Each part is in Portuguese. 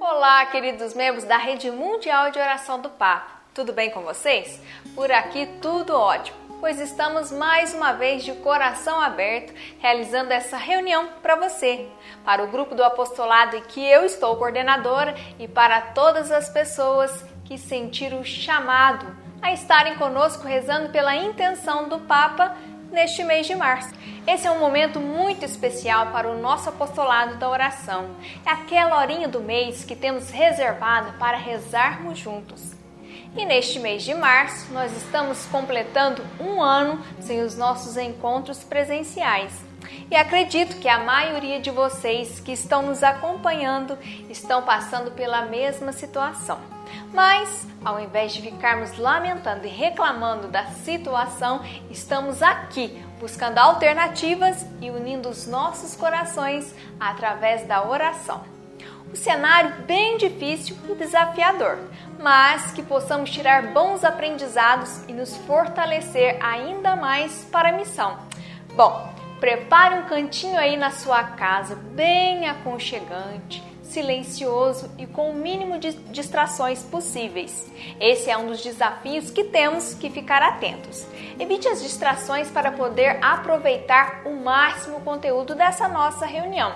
Olá, queridos membros da Rede Mundial de Oração do Papa. Tudo bem com vocês? Por aqui tudo ótimo, pois estamos mais uma vez de coração aberto realizando essa reunião para você, para o grupo do apostolado em que eu estou coordenadora e para todas as pessoas que sentiram o chamado a estarem conosco rezando pela intenção do Papa neste mês de março. Esse é um momento muito especial para o nosso apostolado da oração. É aquela horinha do mês que temos reservado para rezarmos juntos. E neste mês de março, nós estamos completando um ano sem os nossos encontros presenciais. E acredito que a maioria de vocês que estão nos acompanhando estão passando pela mesma situação. Mas, ao invés de ficarmos lamentando e reclamando da situação, estamos aqui buscando alternativas e unindo os nossos corações através da oração. Um cenário bem difícil e desafiador, mas que possamos tirar bons aprendizados e nos fortalecer ainda mais para a missão. Bom, prepare um cantinho aí na sua casa, bem aconchegante silencioso e com o mínimo de distrações possíveis. Esse é um dos desafios que temos que ficar atentos. Evite as distrações para poder aproveitar o máximo conteúdo dessa nossa reunião.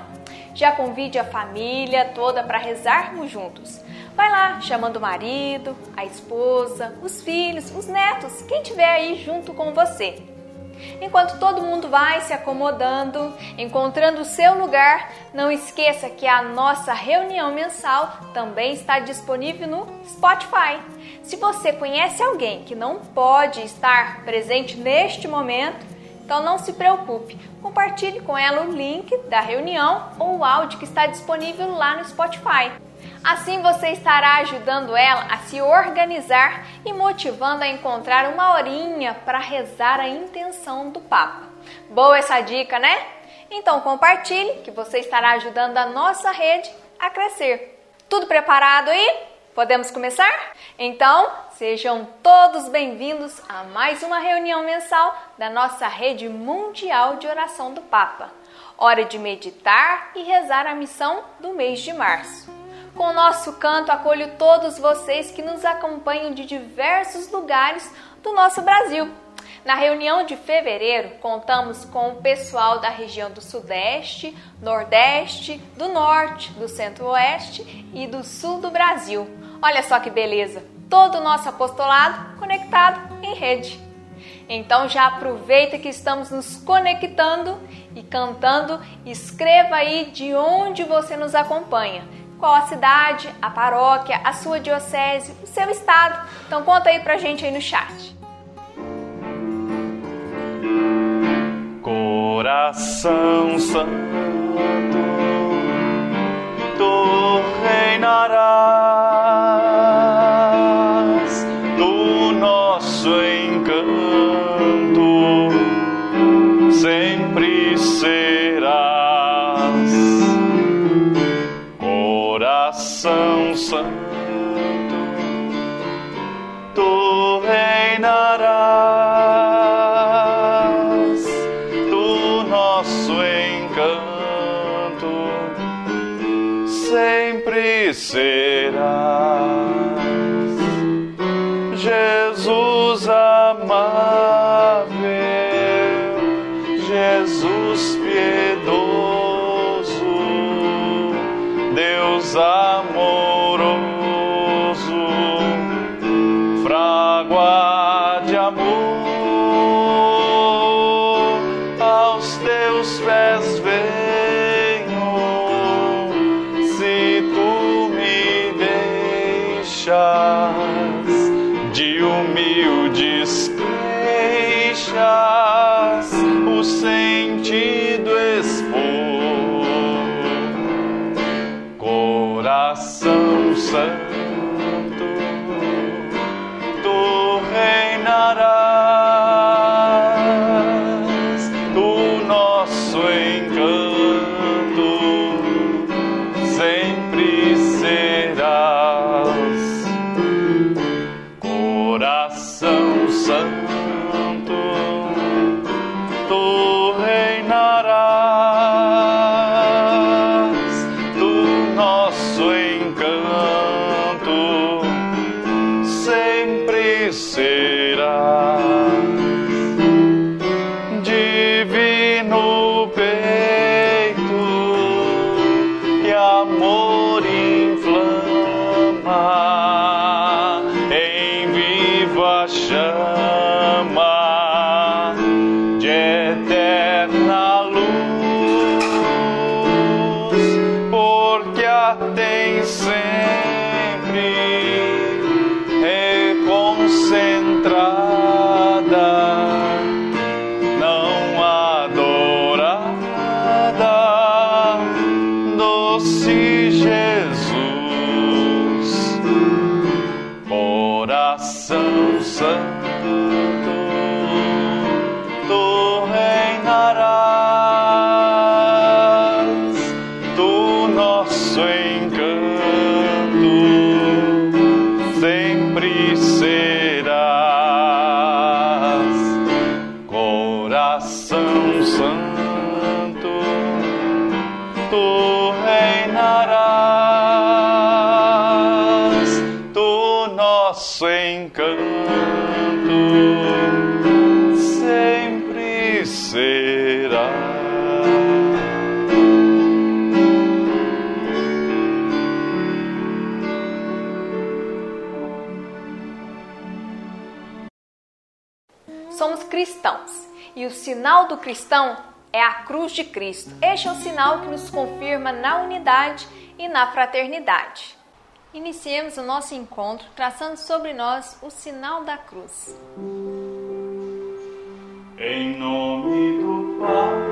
Já convide a família toda para rezarmos juntos. Vai lá, chamando o marido, a esposa, os filhos, os netos, quem tiver aí junto com você. Enquanto todo mundo vai se acomodando, encontrando o seu lugar, não esqueça que a nossa reunião mensal também está disponível no Spotify. Se você conhece alguém que não pode estar presente neste momento, então não se preocupe, compartilhe com ela o link da reunião ou o áudio que está disponível lá no Spotify. Assim você estará ajudando ela a se organizar e motivando a encontrar uma horinha para rezar a intenção do Papa. Boa essa dica, né? Então compartilhe que você estará ajudando a nossa rede a crescer. Tudo preparado aí? Podemos começar? Então, sejam todos bem-vindos a mais uma reunião mensal da nossa rede mundial de oração do Papa. Hora de meditar e rezar a missão do mês de março. Com o nosso canto, acolho todos vocês que nos acompanham de diversos lugares do nosso Brasil. Na reunião de fevereiro, contamos com o pessoal da região do Sudeste, Nordeste, do Norte, do Centro-Oeste e do Sul do Brasil. Olha só que beleza! Todo o nosso apostolado conectado em rede. Então já aproveita que estamos nos conectando e cantando. Escreva aí de onde você nos acompanha qual a cidade, a paróquia, a sua diocese, o seu estado. Então conta aí pra gente aí no chat. Coração Santo, tu reinarás serás. Jesus amável, Jesus piedoso, coração sinal do cristão é a cruz de Cristo. Este é o sinal que nos confirma na unidade e na fraternidade. Iniciemos o nosso encontro traçando sobre nós o sinal da cruz. Em nome do Pai,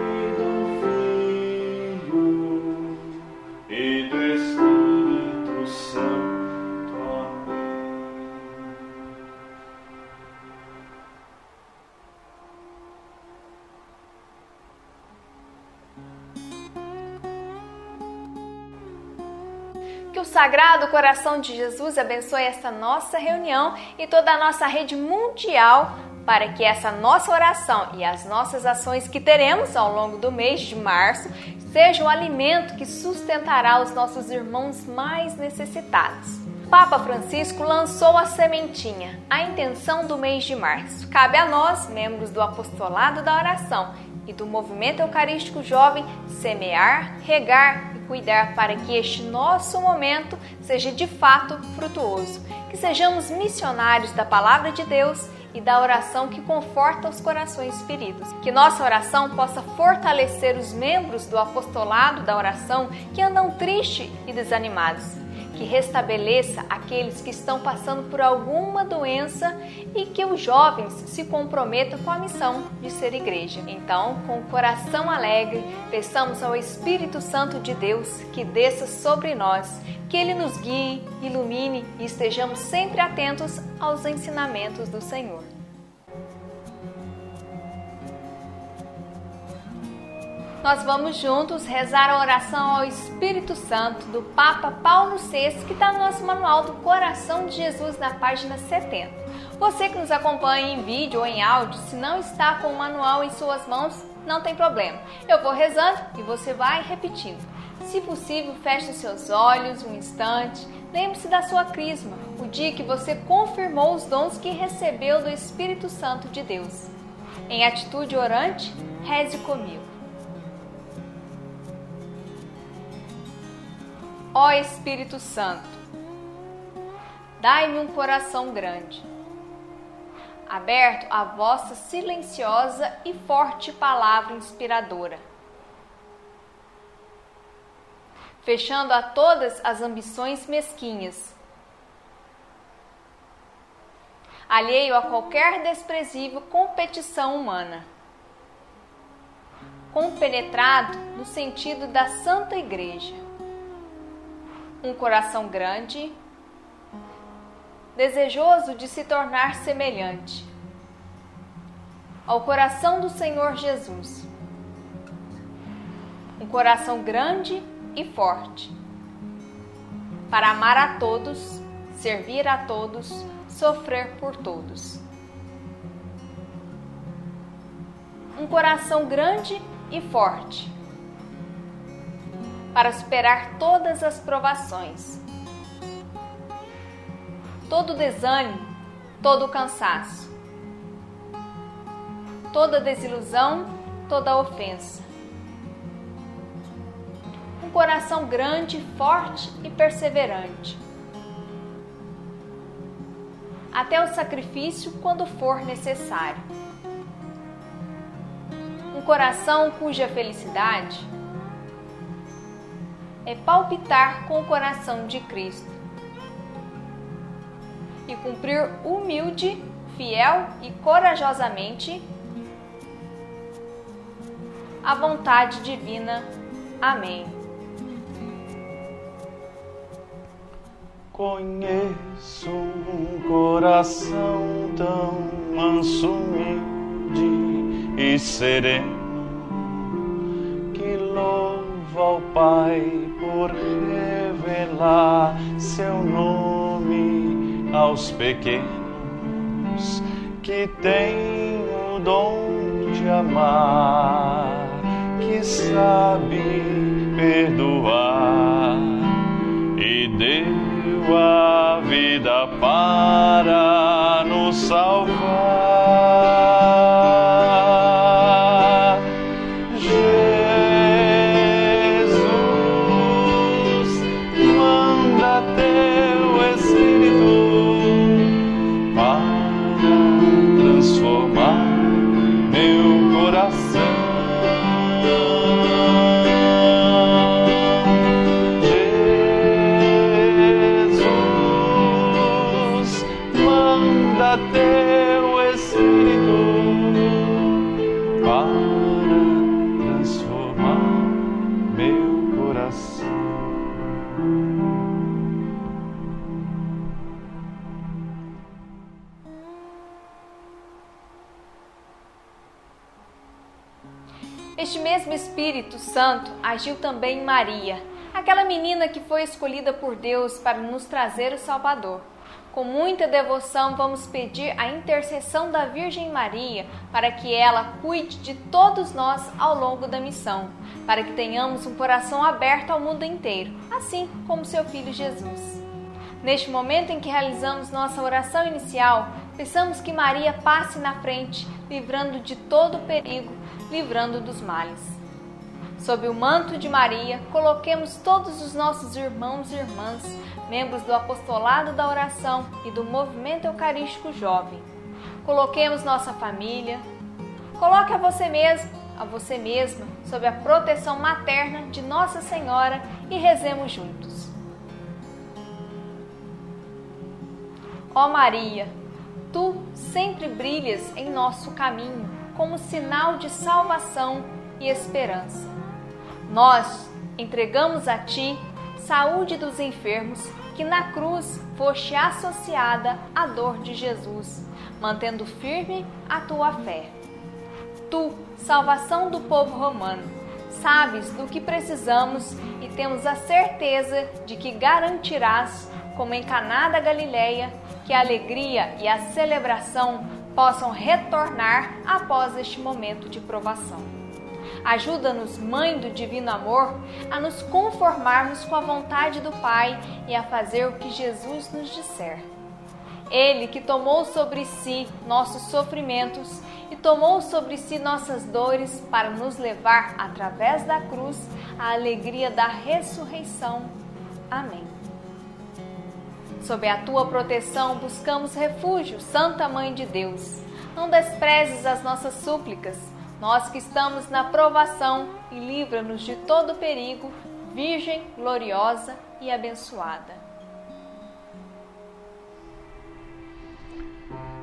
Sagrado Coração de Jesus abençoe esta nossa reunião e toda a nossa rede mundial para que essa nossa oração e as nossas ações que teremos ao longo do mês de março sejam o alimento que sustentará os nossos irmãos mais necessitados. Papa Francisco lançou a sementinha, a intenção do mês de março. Cabe a nós, membros do Apostolado da Oração e do Movimento Eucarístico Jovem, semear, regar cuidar para que este nosso momento seja de fato frutuoso. Que sejamos missionários da Palavra de Deus e da oração que conforta os corações feridos. Que nossa oração possa fortalecer os membros do apostolado da oração que andam tristes e desanimados. Que restabeleça aqueles que estão passando por alguma doença e que os jovens se comprometam com a missão de ser igreja. Então, com o coração alegre, peçamos ao Espírito Santo de Deus que desça sobre nós, que ele nos guie, ilumine e estejamos sempre atentos aos ensinamentos do Senhor. Nós vamos juntos rezar a oração ao Espírito Santo do Papa Paulo VI, que está no nosso manual do Coração de Jesus na página 70. Você que nos acompanha em vídeo ou em áudio, se não está com o manual em suas mãos, não tem problema. Eu vou rezando e você vai repetindo. Se possível, feche seus olhos um instante. Lembre-se da sua crisma, o dia que você confirmou os dons que recebeu do Espírito Santo de Deus. Em atitude orante, reze comigo. Ó Espírito Santo, dai-me um coração grande, aberto à vossa silenciosa e forte palavra inspiradora, fechando a todas as ambições mesquinhas, alheio a qualquer desprezível competição humana, compenetrado no sentido da Santa Igreja um coração grande, desejoso de se tornar semelhante ao coração do Senhor Jesus. Um coração grande e forte, para amar a todos, servir a todos, sofrer por todos. Um coração grande e forte para superar todas as provações, todo desânimo, todo cansaço, toda desilusão, toda ofensa. Um coração grande, forte e perseverante. Até o sacrifício quando for necessário. Um coração cuja felicidade é palpitar com o coração de Cristo e cumprir humilde, fiel e corajosamente a vontade divina. Amém. Conheço um coração tão manso, humilde e sereno ao Pai por revelar seu nome aos pequenos que têm o dom de amar, que sabe perdoar e deu a vida para nos salvar. Este mesmo Espírito Santo agiu também em Maria, aquela menina que foi escolhida por Deus para nos trazer o Salvador. Com muita devoção, vamos pedir a intercessão da Virgem Maria para que ela cuide de todos nós ao longo da missão, para que tenhamos um coração aberto ao mundo inteiro, assim como seu Filho Jesus. Neste momento em que realizamos nossa oração inicial, peçamos que Maria passe na frente, livrando de todo perigo, livrando dos males. Sob o manto de Maria, coloquemos todos os nossos irmãos e irmãs, membros do apostolado da oração e do movimento eucarístico jovem. Coloquemos nossa família. Coloque a você mesmo, a você mesma, sob a proteção materna de Nossa Senhora e rezemos juntos. Ó Maria, tu sempre brilhas em nosso caminho como sinal de salvação e esperança. Nós entregamos a ti saúde dos enfermos, que na cruz foste associada à dor de Jesus, mantendo firme a tua fé. Tu, salvação do povo romano, sabes do que precisamos e temos a certeza de que garantirás, como em Caná da Galileia, que a alegria e a celebração possam retornar após este momento de provação. Ajuda-nos, Mãe do Divino Amor, a nos conformarmos com a vontade do Pai e a fazer o que Jesus nos disser. Ele que tomou sobre si nossos sofrimentos e tomou sobre si nossas dores para nos levar, através da cruz, à alegria da ressurreição. Amém. Sob a tua proteção buscamos refúgio, Santa Mãe de Deus. Não desprezes as nossas súplicas, nós que estamos na provação, e livra-nos de todo perigo, Virgem gloriosa e abençoada.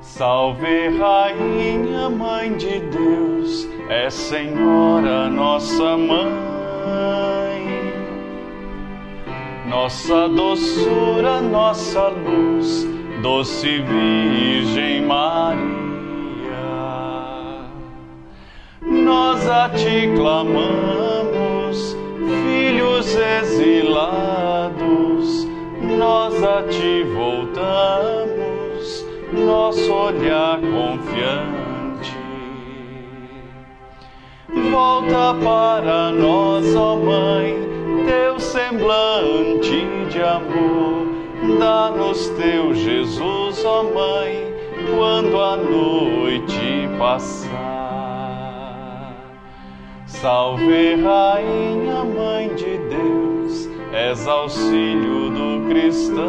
Salve, Rainha, Mãe de Deus, é Senhora nossa mãe, nossa doçura, nossa luz, doce Virgem Maria. Nós a ti clamamos, filhos exilados, nós a ti voltamos, nosso olhar confiante. Volta para nós, ó Mãe, semblante de amor. Dá-nos teu Jesus, ó Mãe, quando a noite passar. Salve, Rainha, Mãe de Deus, és auxílio do cristão.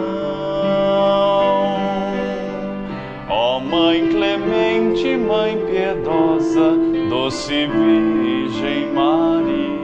Ó Mãe clemente, Mãe piedosa, doce Virgem Maria.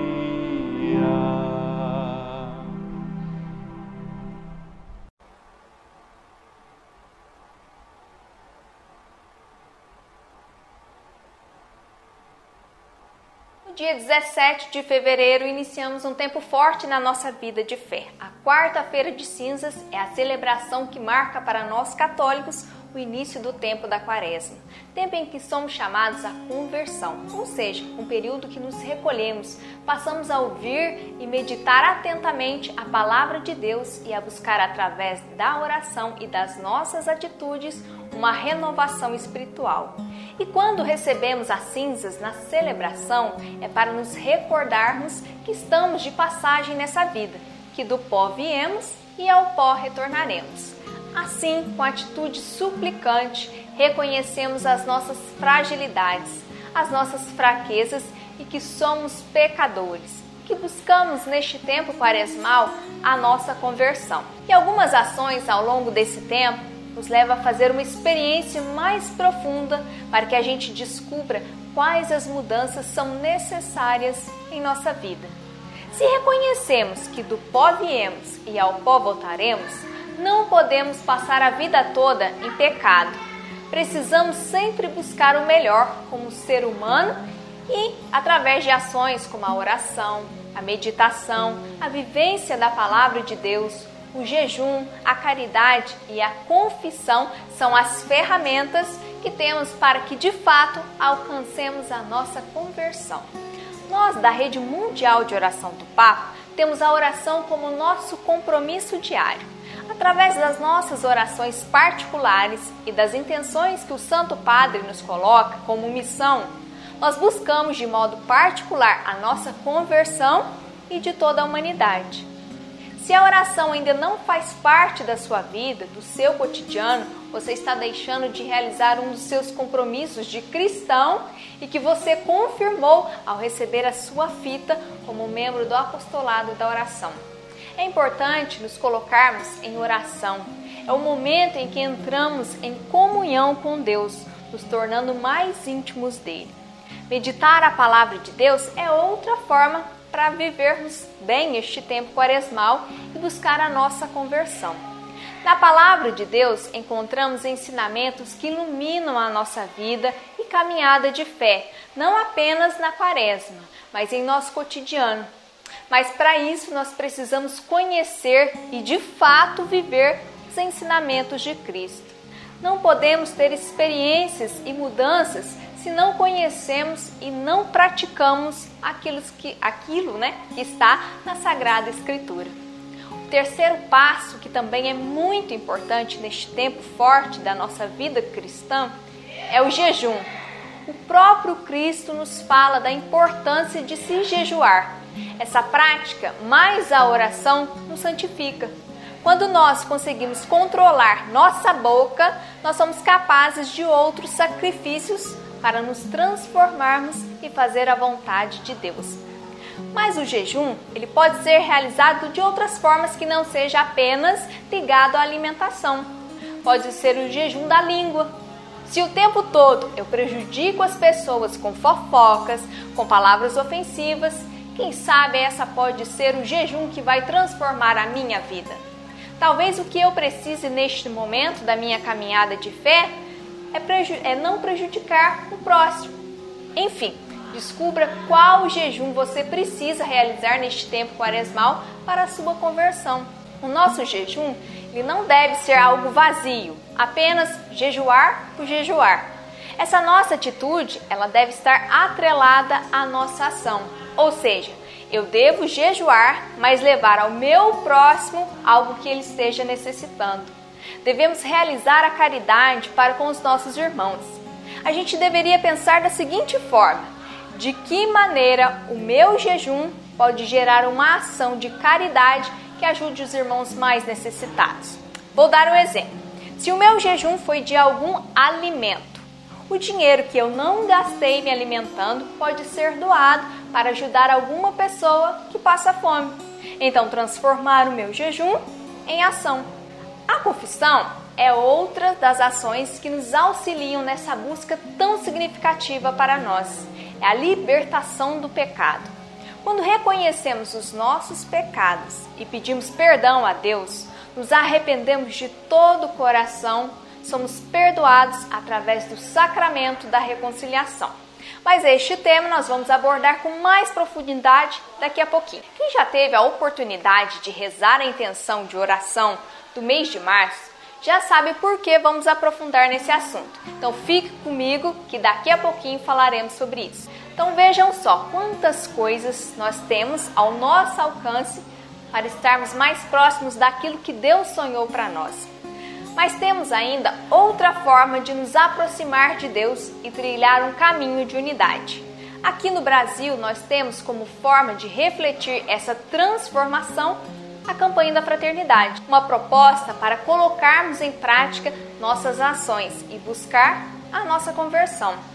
Dia 17 de fevereiro, iniciamos um tempo forte na nossa vida de fé. A quarta-feira de cinzas é a celebração que marca para nós católicos o início do tempo da quaresma, tempo em que somos chamados à conversão, ou seja, um período que nos recolhemos, passamos a ouvir e meditar atentamente a palavra de Deus e a buscar através da oração e das nossas atitudes uma renovação espiritual. E quando recebemos as cinzas na celebração, é para nos recordarmos que estamos de passagem nessa vida, que do pó viemos e ao pó retornaremos. Assim, com atitude suplicante, reconhecemos as nossas fragilidades, as nossas fraquezas e que somos pecadores, que buscamos neste tempo quaresmal a nossa conversão. E algumas ações ao longo desse tempo nos levam a fazer uma experiência mais profunda para que a gente descubra quais as mudanças são necessárias em nossa vida. Se reconhecemos que do pó viemos e ao pó voltaremos, não podemos passar a vida toda em pecado. Precisamos sempre buscar o melhor como ser humano e, através de ações como a oração, a meditação, a vivência da palavra de Deus, o jejum, a caridade e a confissão são as ferramentas que temos para que de fato alcancemos a nossa conversão. Nós, da Rede Mundial de Oração do Papa, temos a oração como nosso compromisso diário. Através das nossas orações particulares e das intenções que o Santo Padre nos coloca como missão, nós buscamos de modo particular a nossa conversão e de toda a humanidade. Se a oração ainda não faz parte da sua vida, do seu cotidiano, você está deixando de realizar um dos seus compromissos de cristão e que você confirmou ao receber a sua fita como membro do apostolado da oração. É importante nos colocarmos em oração. É o momento em que entramos em comunhão com Deus, nos tornando mais íntimos dele. Meditar a palavra de Deus é outra forma para vivermos bem este tempo quaresmal e buscar a nossa conversão. Na palavra de Deus encontramos ensinamentos que iluminam a nossa vida e caminhada de fé, não apenas na quaresma, mas em nosso cotidiano, mas para isso nós precisamos conhecer e de fato viver os ensinamentos de Cristo. Não podemos ter experiências e mudanças se não conhecemos e não praticamos aquilo que, aquilo, né, que está na Sagrada Escritura. O terceiro passo, que também é muito importante neste tempo forte da nossa vida cristã, é o jejum. O próprio Cristo nos fala da importância de se jejuar essa prática, mais a oração, nos santifica. Quando nós conseguimos controlar nossa boca, nós somos capazes de outros sacrifícios para nos transformarmos e fazer a vontade de Deus. Mas o jejum, ele pode ser realizado de outras formas que não seja apenas ligado à alimentação. Pode ser o jejum da língua. Se o tempo todo eu prejudico as pessoas com fofocas, com palavras ofensivas, quem sabe essa pode ser o jejum que vai transformar a minha vida. Talvez o que eu precise neste momento da minha caminhada de fé é, é não prejudicar o próximo. Enfim, descubra qual jejum você precisa realizar neste tempo quaresmal para a sua conversão. O nosso jejum ele não deve ser algo vazio, apenas jejuar por jejuar. Essa nossa atitude ela deve estar atrelada à nossa ação. Ou seja, eu devo jejuar, mas levar ao meu próximo algo que ele esteja necessitando. Devemos realizar a caridade para com os nossos irmãos. A gente deveria pensar da seguinte forma: de que maneira o meu jejum pode gerar uma ação de caridade que ajude os irmãos mais necessitados? Vou dar um exemplo. Se o meu jejum foi de algum alimento, o dinheiro que eu não gastei me alimentando pode ser doado para ajudar alguma pessoa que passa fome. Então, transformar o meu jejum em ação. A confissão é outra das ações que nos auxiliam nessa busca tão significativa para nós. É a libertação do pecado. Quando reconhecemos os nossos pecados e pedimos perdão a Deus, nos arrependemos de todo o coração somos perdoados através do sacramento da reconciliação. Mas este tema nós vamos abordar com mais profundidade daqui a pouquinho. Quem já teve a oportunidade de rezar a intenção de oração do mês de março, já sabe por que vamos aprofundar nesse assunto. Então fique comigo que daqui a pouquinho falaremos sobre isso. Então vejam só quantas coisas nós temos ao nosso alcance para estarmos mais próximos daquilo que Deus sonhou para nós. Mas temos ainda outra forma de nos aproximar de Deus e trilhar um caminho de unidade. Aqui no Brasil, nós temos como forma de refletir essa transformação a campanha da fraternidade, uma proposta para colocarmos em prática nossas ações e buscar a nossa conversão.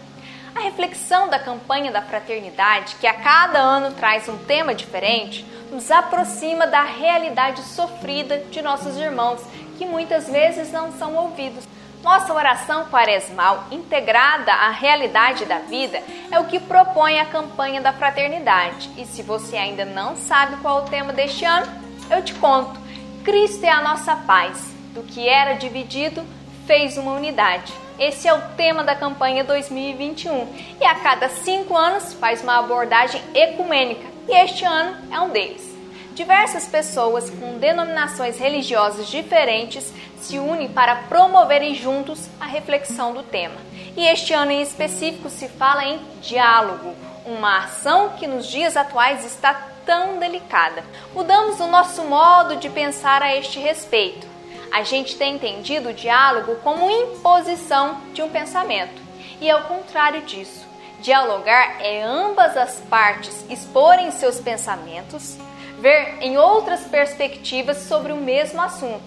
A reflexão da campanha da fraternidade, que a cada ano traz um tema diferente, nos aproxima da realidade sofrida de nossos irmãos, que muitas vezes não são ouvidos. Nossa oração quaresmal, integrada à realidade da vida, é o que propõe a campanha da fraternidade. E se você ainda não sabe qual é o tema deste ano, eu te conto. Cristo é a nossa paz. Do que era dividido, fez uma unidade. Esse é o tema da campanha 2021 e a cada cinco anos faz uma abordagem ecumênica e este ano é um deles. Diversas pessoas com denominações religiosas diferentes se unem para promoverem juntos a reflexão do tema. E este ano em específico se fala em diálogo, uma ação que nos dias atuais está tão delicada. Mudamos o nosso modo de pensar a este respeito. A gente tem entendido o diálogo como imposição de um pensamento, e ao contrário disso. Dialogar é ambas as partes exporem seus pensamentos, ver em outras perspectivas sobre o mesmo assunto,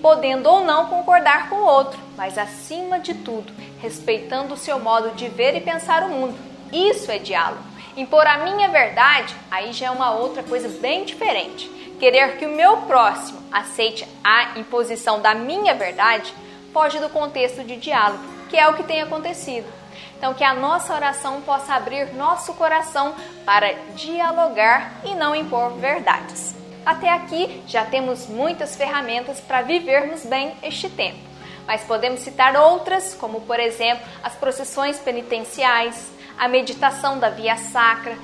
podendo ou não concordar com o outro, mas acima de tudo, respeitando o seu modo de ver e pensar o mundo. Isso é diálogo. Impor a minha verdade, aí já é uma outra coisa bem diferente. Querer que o meu próximo aceite a imposição da minha verdade foge do contexto de diálogo, que é o que tem acontecido. Então, que a nossa oração possa abrir nosso coração para dialogar e não impor verdades. Até aqui já temos muitas ferramentas para vivermos bem este tempo, mas podemos citar outras, como por exemplo as procissões penitenciais, a meditação da Via Sacra,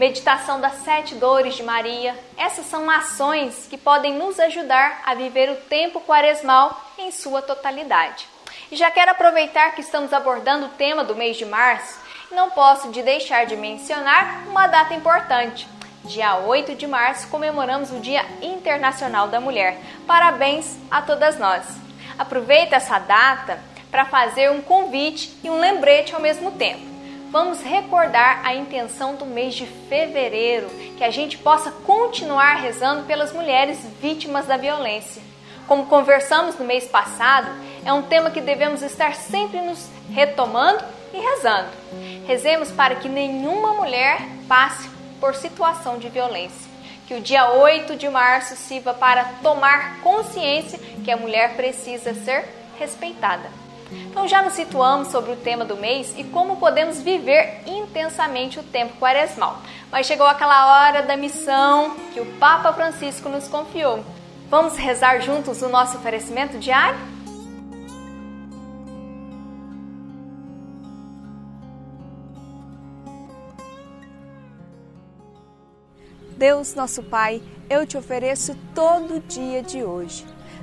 meditação das sete dores de Maria. Essas são ações que podem nos ajudar a viver o tempo quaresmal em sua totalidade. E já quero aproveitar que estamos abordando o tema do mês de março não posso de deixar de mencionar uma data importante. Dia 8 de março comemoramos o Dia Internacional da Mulher. Parabéns a todas nós. Aproveita essa data para fazer um convite e um lembrete ao mesmo tempo. Vamos recordar a intenção do mês de fevereiro, que a gente possa continuar rezando pelas mulheres vítimas da violência. Como conversamos no mês passado, é um tema que devemos estar sempre nos retomando e rezando. Rezemos para que nenhuma mulher passe por situação de violência. Que o dia 8 de março sirva para tomar consciência que a mulher precisa ser respeitada. Então já nos situamos sobre o tema do mês e como podemos viver intensamente o tempo quaresmal. Mas chegou aquela hora da missão que o Papa Francisco nos confiou. Vamos rezar juntos o nosso oferecimento diário? Deus, nosso Pai, eu te ofereço todo o dia de hoje.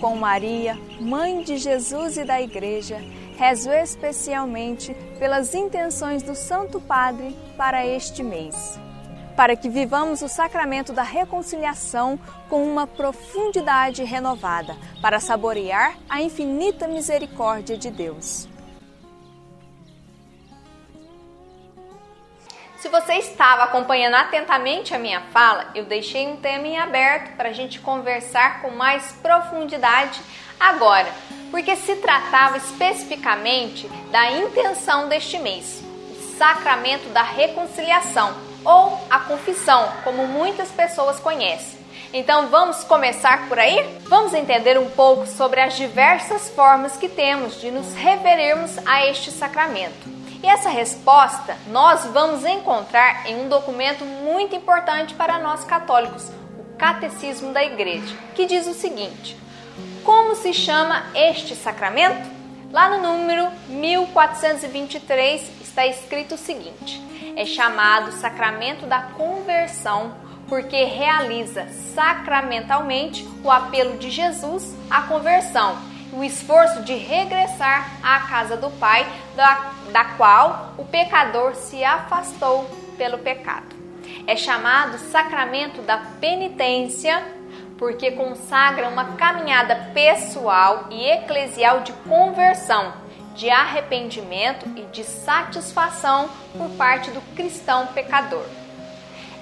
Com Maria, mãe de Jesus e da Igreja, rezo especialmente pelas intenções do Santo Padre para este mês. Para que vivamos o sacramento da reconciliação com uma profundidade renovada, para saborear a infinita misericórdia de Deus. Se você estava acompanhando atentamente a minha fala, eu deixei um tema em aberto para a gente conversar com mais profundidade agora, porque se tratava especificamente da intenção deste mês, o sacramento da reconciliação ou a confissão, como muitas pessoas conhecem. Então vamos começar por aí? Vamos entender um pouco sobre as diversas formas que temos de nos referirmos a este sacramento. E essa resposta nós vamos encontrar em um documento muito importante para nós católicos, o Catecismo da Igreja, que diz o seguinte: Como se chama este sacramento? Lá no número 1423 está escrito o seguinte: é chamado sacramento da conversão porque realiza sacramentalmente o apelo de Jesus à conversão, o esforço de regressar à casa do Pai, da, da qual o pecador se afastou pelo pecado. É chamado sacramento da penitência porque consagra uma caminhada pessoal e eclesial de conversão, de arrependimento e de satisfação por parte do cristão pecador.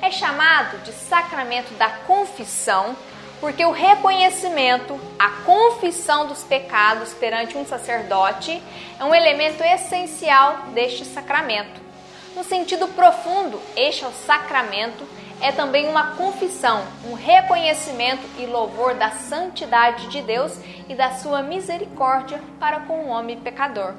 É chamado de sacramento da confissão porque o reconhecimento, a confissão dos pecados perante um sacerdote é um elemento essencial deste sacramento. No sentido profundo, este é o sacramento é também uma confissão, um reconhecimento e louvor da santidade de Deus e da sua misericórdia para com o homem pecador.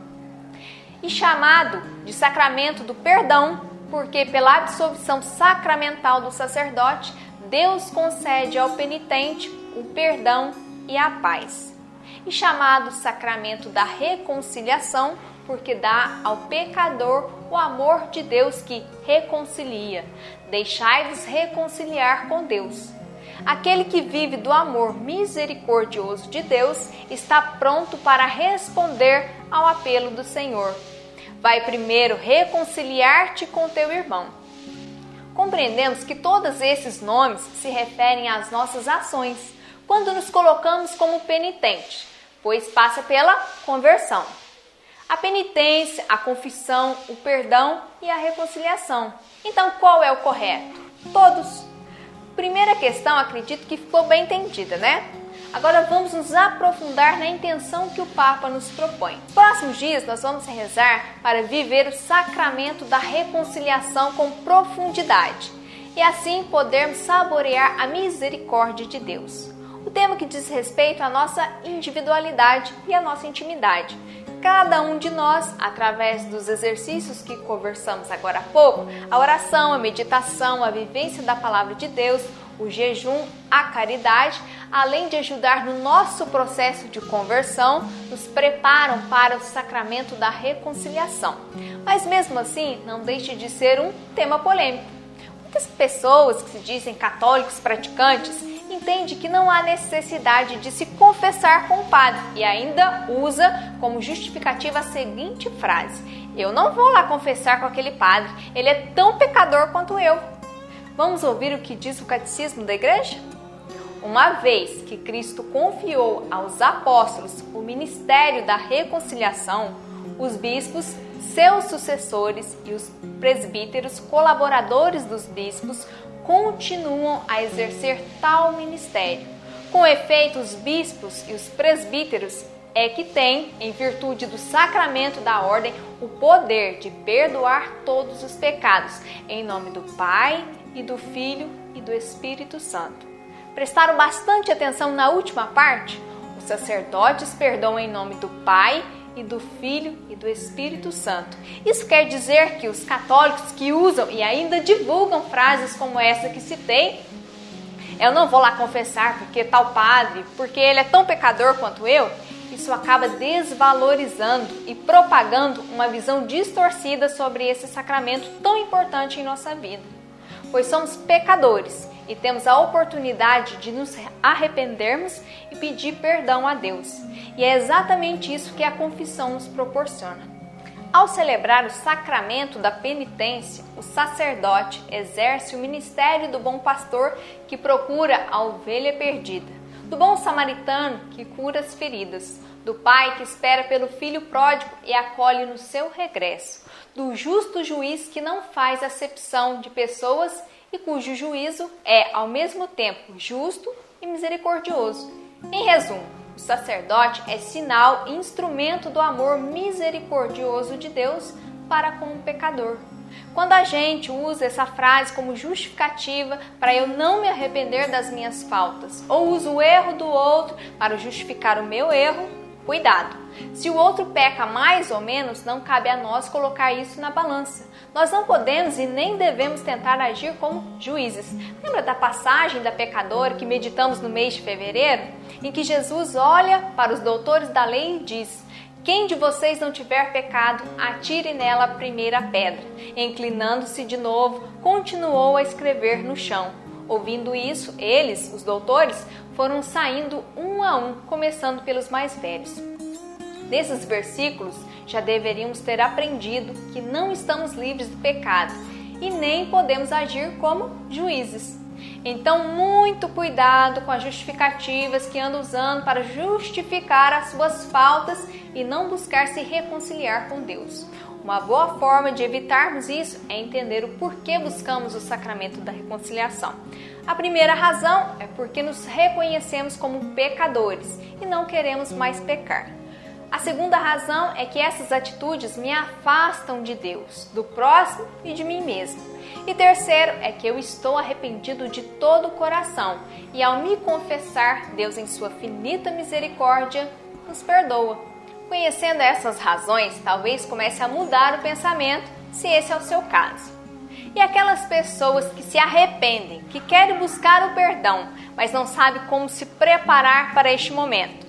E chamado de sacramento do perdão, porque pela absolvição sacramental do sacerdote, Deus concede ao penitente o perdão e a paz. E chamado sacramento da reconciliação, porque dá ao pecador o amor de Deus que reconcilia. Deixai-vos reconciliar com Deus. Aquele que vive do amor misericordioso de Deus está pronto para responder ao apelo do Senhor. Vai primeiro reconciliar-te com teu irmão. Compreendemos que todos esses nomes se referem às nossas ações quando nos colocamos como penitente, pois passa pela conversão a penitência, a confissão, o perdão e a reconciliação. Então, qual é o correto? Todos. Primeira questão, acredito que ficou bem entendida, né? Agora vamos nos aprofundar na intenção que o Papa nos propõe. Próximos dias nós vamos rezar para viver o sacramento da reconciliação com profundidade e assim podermos saborear a misericórdia de Deus. O tema que diz respeito à nossa individualidade e à nossa intimidade, cada um de nós, através dos exercícios que conversamos agora há pouco, a oração, a meditação, a vivência da palavra de Deus, o jejum, a caridade, além de ajudar no nosso processo de conversão, nos preparam para o sacramento da reconciliação. Mas mesmo assim, não deixe de ser um tema polêmico. Muitas pessoas que se dizem católicos praticantes entende que não há necessidade de se confessar com o padre e ainda usa como justificativa a seguinte frase: Eu não vou lá confessar com aquele padre, ele é tão pecador quanto eu. Vamos ouvir o que diz o catecismo da igreja? Uma vez que Cristo confiou aos apóstolos o ministério da reconciliação, os bispos, seus sucessores e os presbíteros, colaboradores dos bispos, continuam a exercer tal ministério. Com efeito, os bispos e os presbíteros é que têm, em virtude do sacramento da ordem, o poder de perdoar todos os pecados, em nome do Pai e do Filho e do Espírito Santo. Prestaram bastante atenção na última parte? Os sacerdotes perdoam em nome do Pai e do Filho e do Espírito Santo. Isso quer dizer que os católicos que usam e ainda divulgam frases como essa que citei, eu não vou lá confessar porque tal padre, porque ele é tão pecador quanto eu, isso acaba desvalorizando e propagando uma visão distorcida sobre esse sacramento tão importante em nossa vida. Pois somos pecadores e temos a oportunidade de nos arrependermos e pedir perdão a Deus. E é exatamente isso que a confissão nos proporciona. Ao celebrar o sacramento da penitência, o sacerdote exerce o ministério do bom pastor que procura a ovelha perdida, do bom samaritano que cura as feridas, do pai que espera pelo filho pródigo e acolhe no seu regresso, do justo juiz que não faz acepção de pessoas e cujo juízo é, ao mesmo tempo, justo e misericordioso. Em resumo, o sacerdote é sinal e instrumento do amor misericordioso de Deus para com o pecador. Quando a gente usa essa frase como justificativa para eu não me arrepender das minhas faltas, ou uso o erro do outro para justificar o meu erro, cuidado. Se o outro peca mais ou menos, não cabe a nós colocar isso na balança. Nós não podemos e nem devemos tentar agir como juízes. Lembra da passagem da pecadora que meditamos no mês de fevereiro? Em que Jesus olha para os doutores da lei e diz: quem de vocês não tiver pecado, atire nela a primeira pedra. Inclinando-se de novo, continuou a escrever no chão. Ouvindo isso, eles, os doutores, foram saindo um a um, começando pelos mais velhos. Nesses versículos, já deveríamos ter aprendido que não estamos livres do pecado e nem podemos agir como juízes. Então, muito cuidado com as justificativas que anda usando para justificar as suas faltas e não buscar se reconciliar com Deus. Uma boa forma de evitarmos isso é entender o porquê buscamos o sacramento da reconciliação. A primeira razão é porque nos reconhecemos como pecadores e não queremos mais pecar. A segunda razão é que essas atitudes me afastam de Deus, do próximo e de mim mesmo. E terceiro é que eu estou arrependido de todo o coração e ao me confessar, Deus, em sua finita misericórdia, nos perdoa. Conhecendo essas razões, talvez comece a mudar o pensamento, se esse é o seu caso. E aquelas pessoas que se arrependem, que querem buscar o perdão, mas não sabem como se preparar para este momento.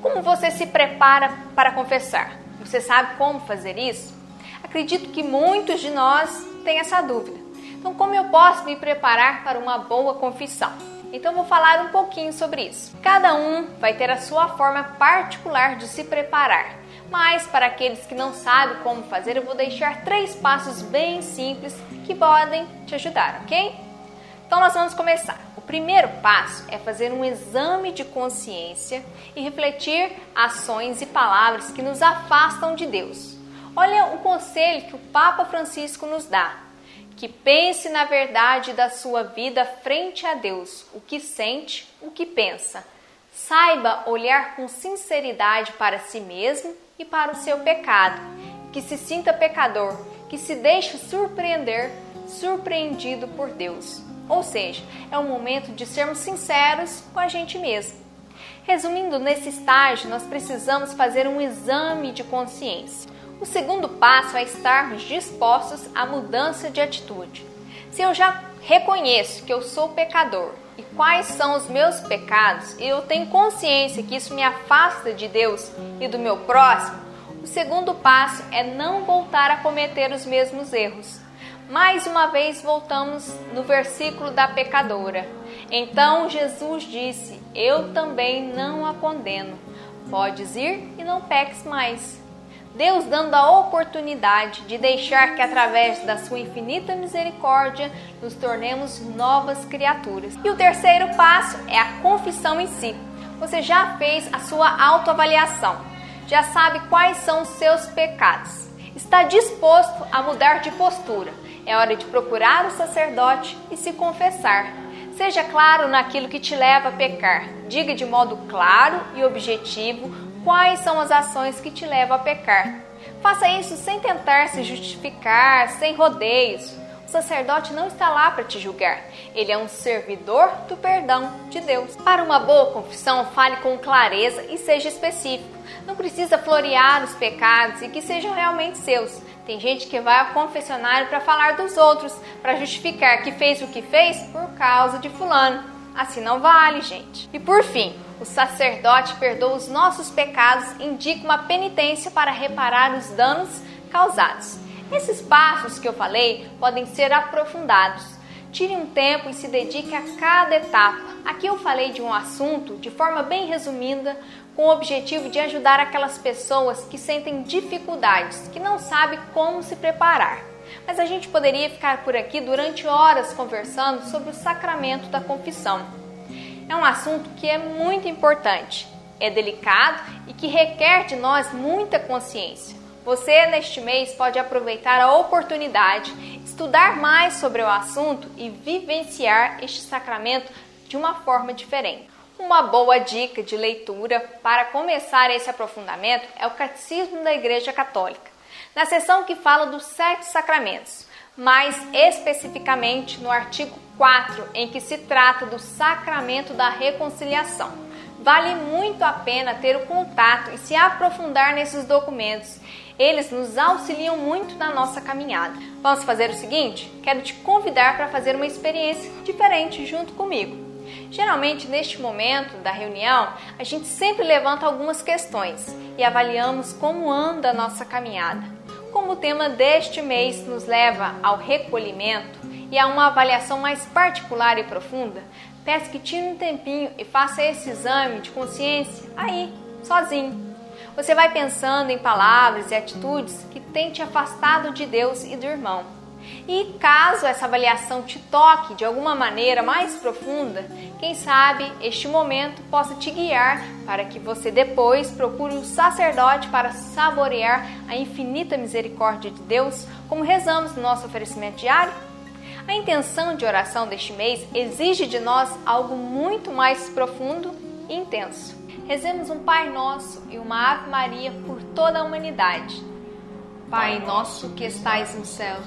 Como você se prepara para confessar? Você sabe como fazer isso? Acredito que muitos de nós têm essa dúvida. Então, como eu posso me preparar para uma boa confissão? Então, vou falar um pouquinho sobre isso. Cada um vai ter a sua forma particular de se preparar, mas para aqueles que não sabem como fazer, eu vou deixar três passos bem simples que podem te ajudar, ok? Então, nós vamos começar primeiro passo é fazer um exame de consciência e refletir ações e palavras que nos afastam de Deus. Olha o conselho que o Papa Francisco nos dá: que pense na verdade da sua vida frente a Deus, o que sente, o que pensa. Saiba olhar com sinceridade para si mesmo e para o seu pecado. Que se sinta pecador, que se deixe surpreender, surpreendido por Deus. Ou seja, é o momento de sermos sinceros com a gente mesmo. Resumindo, nesse estágio, nós precisamos fazer um exame de consciência. O segundo passo é estarmos dispostos à mudança de atitude. Se eu já reconheço que eu sou pecador e quais são os meus pecados, e eu tenho consciência que isso me afasta de Deus e do meu próximo, o segundo passo é não voltar a cometer os mesmos erros. Mais uma vez voltamos no versículo da pecadora. Então Jesus disse: Eu também não a condeno. Podes ir e não peques mais. Deus dando a oportunidade de deixar que, através da sua infinita misericórdia, nos tornemos novas criaturas. E o terceiro passo é a confissão em si. Você já fez a sua autoavaliação, já sabe quais são os seus pecados, está disposto a mudar de postura é hora de procurar o sacerdote e se confessar. Seja claro naquilo que te leva a pecar. Diga de modo claro e objetivo quais são as ações que te levam a pecar. Faça isso sem tentar se justificar, sem rodeios. O sacerdote não está lá para te julgar. Ele é um servidor do perdão de Deus. Para uma boa confissão, fale com clareza e seja específico. Não precisa florear os pecados e que sejam realmente seus. Tem gente que vai ao confessionário para falar dos outros, para justificar que fez o que fez por causa de fulano. Assim não vale, gente. E por fim, o sacerdote perdoa os nossos pecados e indica uma penitência para reparar os danos causados. Esses passos que eu falei podem ser aprofundados. Tire um tempo e se dedique a cada etapa. Aqui eu falei de um assunto de forma bem resumida, com o objetivo de ajudar aquelas pessoas que sentem dificuldades, que não sabem como se preparar. Mas a gente poderia ficar por aqui durante horas conversando sobre o sacramento da confissão. É um assunto que é muito importante, é delicado e que requer de nós muita consciência. Você, neste mês, pode aproveitar a oportunidade, estudar mais sobre o assunto e vivenciar este sacramento de uma forma diferente. Uma boa dica de leitura para começar esse aprofundamento é o Catecismo da Igreja Católica. Na seção que fala dos sete sacramentos, mais especificamente no artigo 4, em que se trata do sacramento da reconciliação. Vale muito a pena ter o contato e se aprofundar nesses documentos. Eles nos auxiliam muito na nossa caminhada. Vamos fazer o seguinte? Quero te convidar para fazer uma experiência diferente junto comigo. Geralmente, neste momento da reunião, a gente sempre levanta algumas questões e avaliamos como anda a nossa caminhada. Como o tema deste mês nos leva ao recolhimento e a uma avaliação mais particular e profunda, peço que tire um tempinho e faça esse exame de consciência aí, sozinho. Você vai pensando em palavras e atitudes que têm te afastado de Deus e do irmão e caso essa avaliação te toque de alguma maneira mais profunda, quem sabe este momento possa te guiar para que você depois procure o sacerdote para saborear a infinita misericórdia de Deus, como rezamos no nosso oferecimento diário? A intenção de oração deste mês exige de nós algo muito mais profundo e intenso. Rezemos um Pai Nosso e uma Ave Maria por toda a humanidade. Pai nosso que estais nos céus,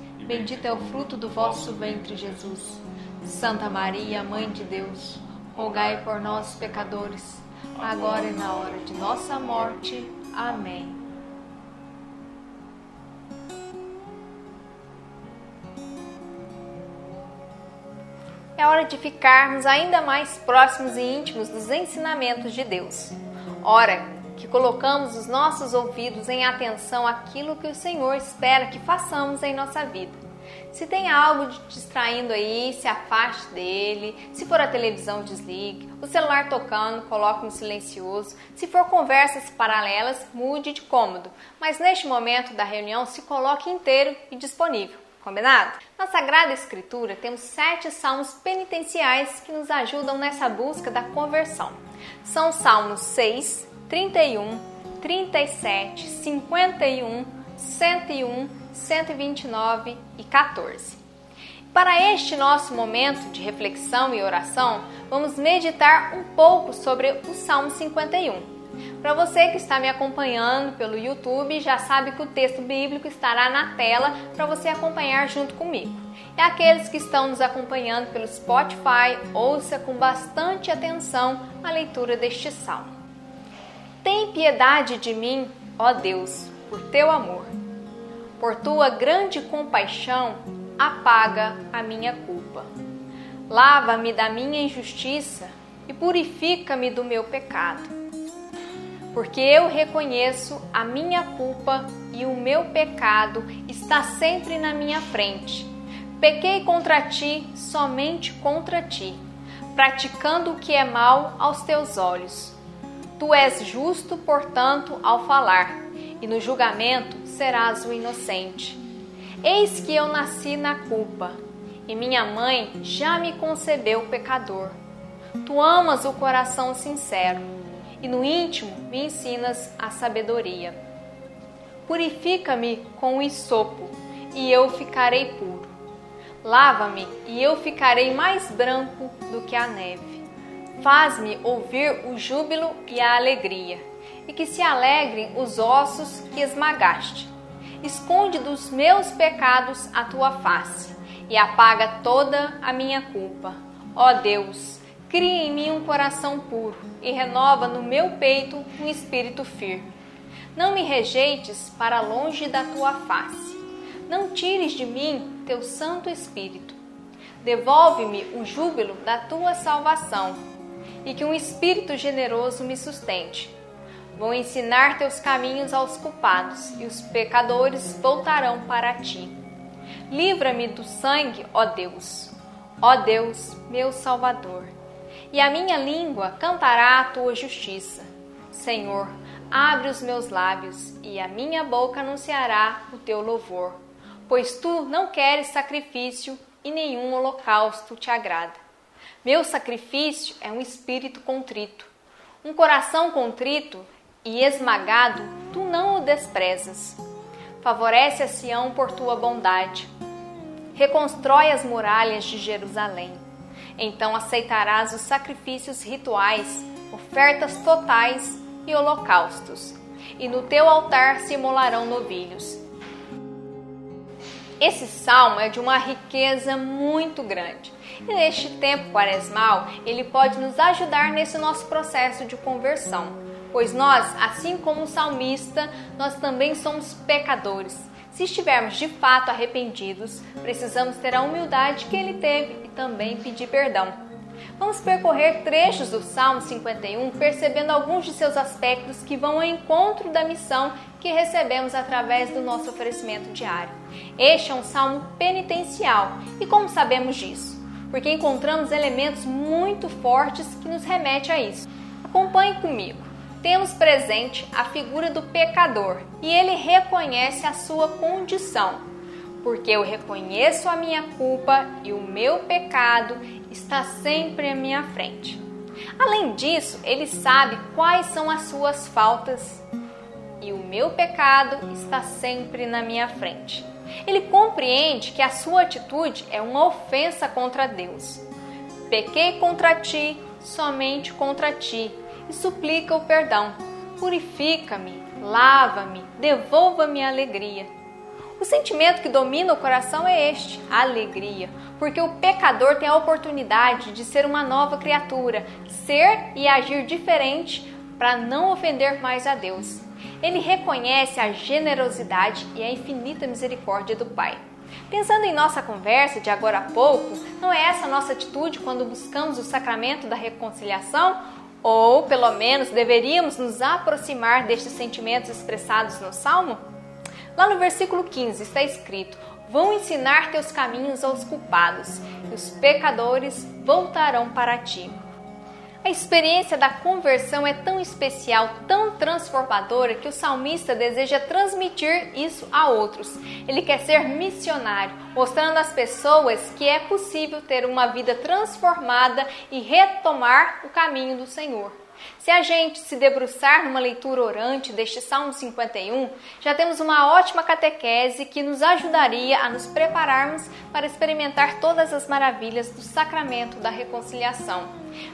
Bendito é o fruto do vosso ventre, Jesus. Santa Maria, Mãe de Deus, rogai por nós, pecadores, agora e na hora de nossa morte. Amém. É hora de ficarmos ainda mais próximos e íntimos dos ensinamentos de Deus. Ora, que colocamos os nossos ouvidos em atenção àquilo que o Senhor espera que façamos em nossa vida. Se tem algo distraindo aí, se afaste dele. Se for a televisão, desligue. O celular tocando, coloque no silencioso. Se for conversas paralelas, mude de cômodo. Mas neste momento da reunião, se coloque inteiro e disponível. Combinado? Na Sagrada Escritura temos sete salmos penitenciais que nos ajudam nessa busca da conversão. São os salmos 6, 31, 37, 51, 101, 129 e 14. Para este nosso momento de reflexão e oração, vamos meditar um pouco sobre o Salmo 51. Para você que está me acompanhando pelo YouTube, já sabe que o texto bíblico estará na tela para você acompanhar junto comigo. E aqueles que estão nos acompanhando pelo Spotify, ouça com bastante atenção a leitura deste salmo. Tem piedade de mim, ó Deus, por teu amor. Por tua grande compaixão, apaga a minha culpa. Lava-me da minha injustiça e purifica-me do meu pecado. Porque eu reconheço a minha culpa e o meu pecado está sempre na minha frente. Pequei contra ti, somente contra ti, praticando o que é mal aos teus olhos Tu és justo, portanto, ao falar, e no julgamento serás o inocente. Eis que eu nasci na culpa, e minha mãe já me concebeu pecador. Tu amas o coração sincero, e no íntimo me ensinas a sabedoria. Purifica-me com o isopo, e eu ficarei puro. Lava-me, e eu ficarei mais branco do que a neve. Faz-me ouvir o júbilo e a alegria, e que se alegrem os ossos que esmagaste. Esconde dos meus pecados a tua face, e apaga toda a minha culpa. Ó Deus, cria em mim um coração puro, e renova no meu peito um espírito firme. Não me rejeites para longe da tua face. Não tires de mim teu Santo Espírito. Devolve-me o júbilo da tua salvação e que um espírito generoso me sustente. Vou ensinar teus caminhos aos culpados, e os pecadores voltarão para ti. Livra-me do sangue, ó Deus, ó Deus, meu Salvador. E a minha língua cantará a tua justiça. Senhor, Abre os meus lábios e a minha boca anunciará o teu louvor, pois tu não queres sacrifício e nenhum holocausto te agrada. Meu sacrifício é um espírito contrito. Um coração contrito e esmagado, tu não o desprezas. Favorece a Sião por tua bondade. Reconstrói as muralhas de Jerusalém. Então aceitarás os sacrifícios rituais, ofertas totais e holocaustos, e no teu altar se imolarão novilhos. Esse salmo é de uma riqueza muito grande. E neste tempo quaresmal, ele pode nos ajudar nesse nosso processo de conversão, pois nós, assim como o salmista, nós também somos pecadores. Se estivermos de fato arrependidos, precisamos ter a humildade que ele teve e também pedir perdão. Vamos percorrer trechos do Salmo 51, percebendo alguns de seus aspectos que vão ao encontro da missão que recebemos através do nosso oferecimento diário. Este é um salmo penitencial. E como sabemos disso? Porque encontramos elementos muito fortes que nos remete a isso. Acompanhe comigo. Temos presente a figura do pecador e ele reconhece a sua condição porque eu reconheço a minha culpa e o meu pecado está sempre à minha frente. Além disso, ele sabe quais são as suas faltas e o meu pecado está sempre na minha frente. Ele compreende que a sua atitude é uma ofensa contra Deus. Pequei contra ti, somente contra ti, e suplica o perdão. Purifica-me, lava-me, devolva-me a alegria o sentimento que domina o coração é este, a alegria, porque o pecador tem a oportunidade de ser uma nova criatura, ser e agir diferente para não ofender mais a Deus. Ele reconhece a generosidade e a infinita misericórdia do Pai. Pensando em nossa conversa de agora a pouco, não é essa nossa atitude quando buscamos o sacramento da reconciliação? Ou, pelo menos, deveríamos nos aproximar destes sentimentos expressados no Salmo? Lá no versículo 15 está escrito: Vão ensinar teus caminhos aos culpados, e os pecadores voltarão para ti. A experiência da conversão é tão especial, tão transformadora, que o salmista deseja transmitir isso a outros. Ele quer ser missionário, mostrando às pessoas que é possível ter uma vida transformada e retomar o caminho do Senhor. Se a gente se debruçar numa leitura orante deste Salmo 51, já temos uma ótima catequese que nos ajudaria a nos prepararmos para experimentar todas as maravilhas do sacramento da reconciliação.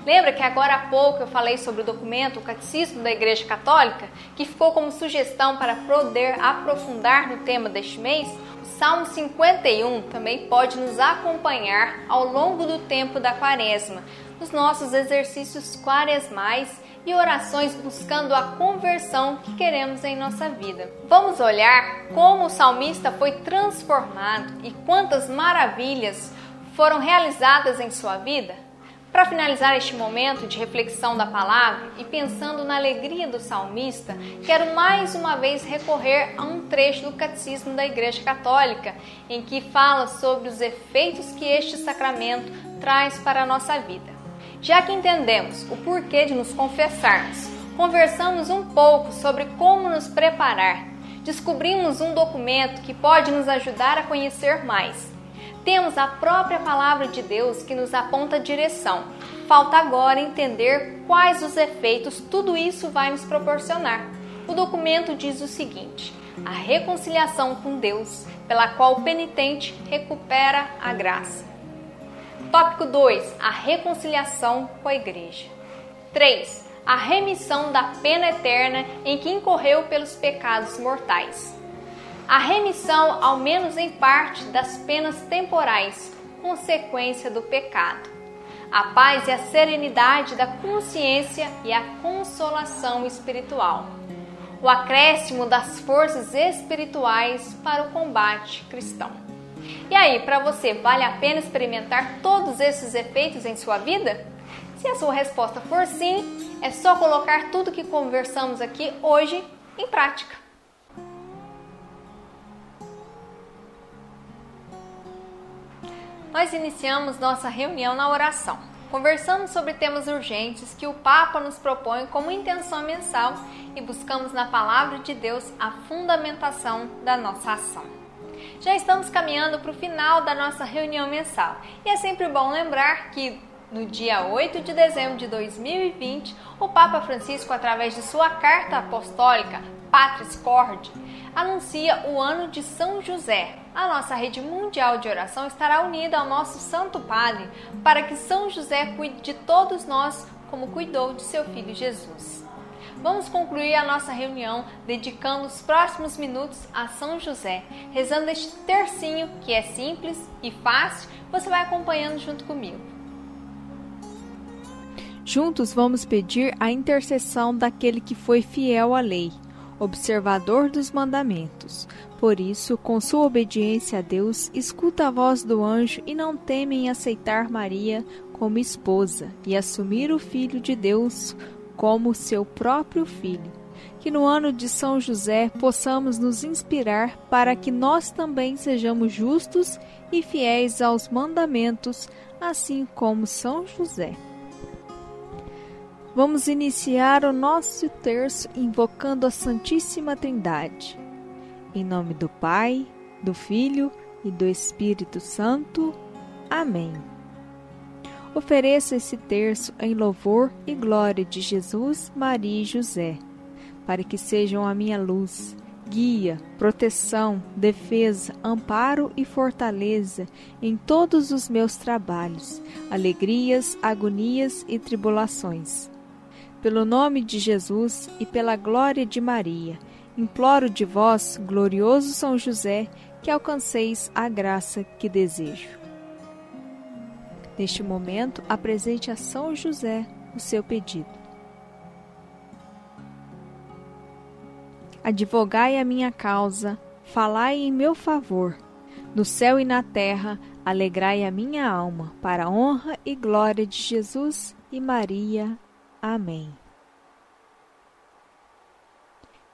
Lembra que agora há pouco eu falei sobre o documento, o Catecismo da Igreja Católica, que ficou como sugestão para poder aprofundar no tema deste mês? O Salmo 51 também pode nos acompanhar ao longo do tempo da Quaresma, nos nossos exercícios quaresmais e orações buscando a conversão que queremos em nossa vida. Vamos olhar como o salmista foi transformado e quantas maravilhas foram realizadas em sua vida? Para finalizar este momento de reflexão da palavra e pensando na alegria do salmista, quero mais uma vez recorrer a um trecho do Catecismo da Igreja Católica, em que fala sobre os efeitos que este sacramento traz para a nossa vida. Já que entendemos o porquê de nos confessarmos, conversamos um pouco sobre como nos preparar. Descobrimos um documento que pode nos ajudar a conhecer mais. Temos a própria palavra de Deus que nos aponta a direção. Falta agora entender quais os efeitos tudo isso vai nos proporcionar. O documento diz o seguinte: a reconciliação com Deus, pela qual o penitente recupera a graça. Tópico 2: a reconciliação com a igreja. 3. A remissão da pena eterna em que incorreu pelos pecados mortais. A remissão, ao menos em parte, das penas temporais, consequência do pecado. A paz e a serenidade da consciência e a consolação espiritual. O acréscimo das forças espirituais para o combate cristão. E aí, para você, vale a pena experimentar todos esses efeitos em sua vida? Se a sua resposta for sim, é só colocar tudo que conversamos aqui hoje em prática. Nós iniciamos nossa reunião na oração. Conversamos sobre temas urgentes que o Papa nos propõe como intenção mensal e buscamos na Palavra de Deus a fundamentação da nossa ação. Já estamos caminhando para o final da nossa reunião mensal e é sempre bom lembrar que no dia 8 de dezembro de 2020, o Papa Francisco, através de sua carta apostólica Patris Corde, anuncia o ano de São José. A nossa rede mundial de oração estará unida ao nosso Santo Padre para que São José cuide de todos nós como cuidou de seu filho Jesus. Vamos concluir a nossa reunião dedicando os próximos minutos a São José, rezando este tercinho que é simples e fácil, você vai acompanhando junto comigo. Juntos vamos pedir a intercessão daquele que foi fiel à lei observador dos mandamentos. Por isso, com sua obediência a Deus, escuta a voz do anjo e não teme em aceitar Maria como esposa e assumir o Filho de Deus como seu próprio filho. Que no ano de São José possamos nos inspirar para que nós também sejamos justos e fiéis aos mandamentos, assim como São José. Vamos iniciar o nosso terço invocando a Santíssima Trindade. Em nome do Pai, do Filho e do Espírito Santo. Amém. Ofereço esse terço em louvor e glória de Jesus, Maria e José, para que sejam a minha luz, guia, proteção, defesa, amparo e fortaleza em todos os meus trabalhos, alegrias, agonias e tribulações pelo nome de Jesus e pela glória de Maria, imploro de vós, glorioso São José, que alcanceis a graça que desejo. Neste momento, apresente a São José o seu pedido. Advogai a minha causa, falai em meu favor. No céu e na terra, alegrai a minha alma, para a honra e glória de Jesus e Maria. Amém.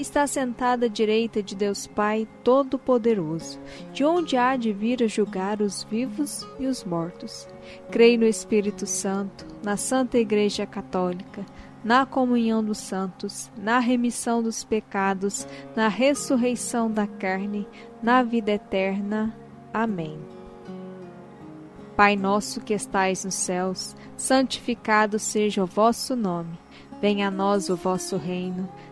está sentada à direita de Deus Pai Todo-Poderoso, de onde há de vir a julgar os vivos e os mortos. Creio no Espírito Santo, na Santa Igreja Católica, na comunhão dos santos, na remissão dos pecados, na ressurreição da carne, na vida eterna. Amém. Pai nosso que estais nos céus, santificado seja o vosso nome. Venha a nós o vosso reino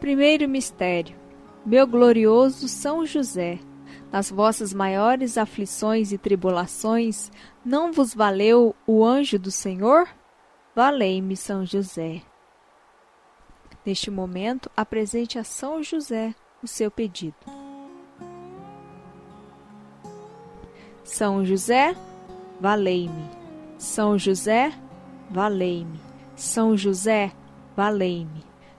Primeiro mistério. Meu glorioso São José, nas vossas maiores aflições e tribulações, não vos valeu o anjo do Senhor? Valei-me, São José. Neste momento, apresente a São José o seu pedido. São José, valei-me. São José, valei-me. São José, valei-me.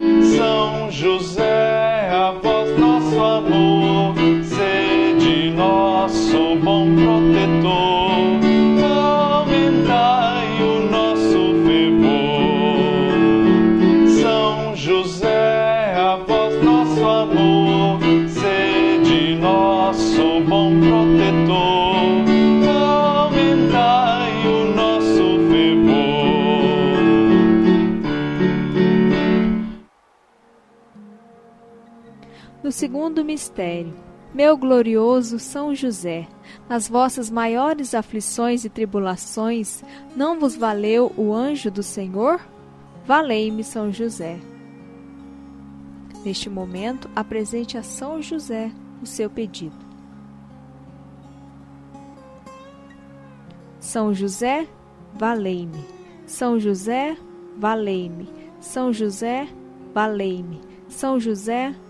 São José, a voz nosso amor, sede nosso bom protetor. Segundo mistério, meu glorioso São José, nas vossas maiores aflições e tribulações, não vos valeu o anjo do Senhor? Valei-me, São José. Neste momento, apresente a São José o seu pedido. São José, valei-me. São José, valei-me. São José, valei-me. São José, valei-me.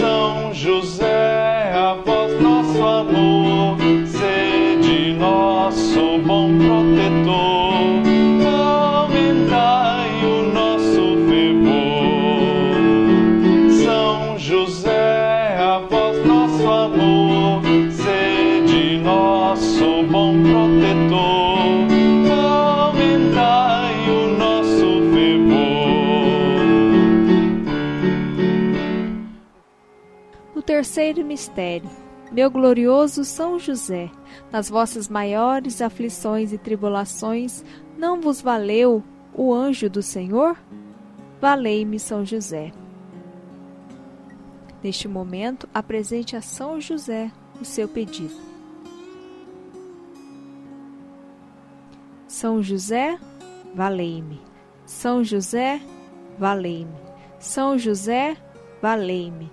São José, a voz nosso amor, sede nosso bom protetor. Terceiro mistério. Meu glorioso São José, nas vossas maiores aflições e tribulações, não vos valeu o anjo do Senhor? Valei-me, São José. Neste momento, apresente a São José o seu pedido. São José, valei-me. São José, valei-me. São José, valei-me.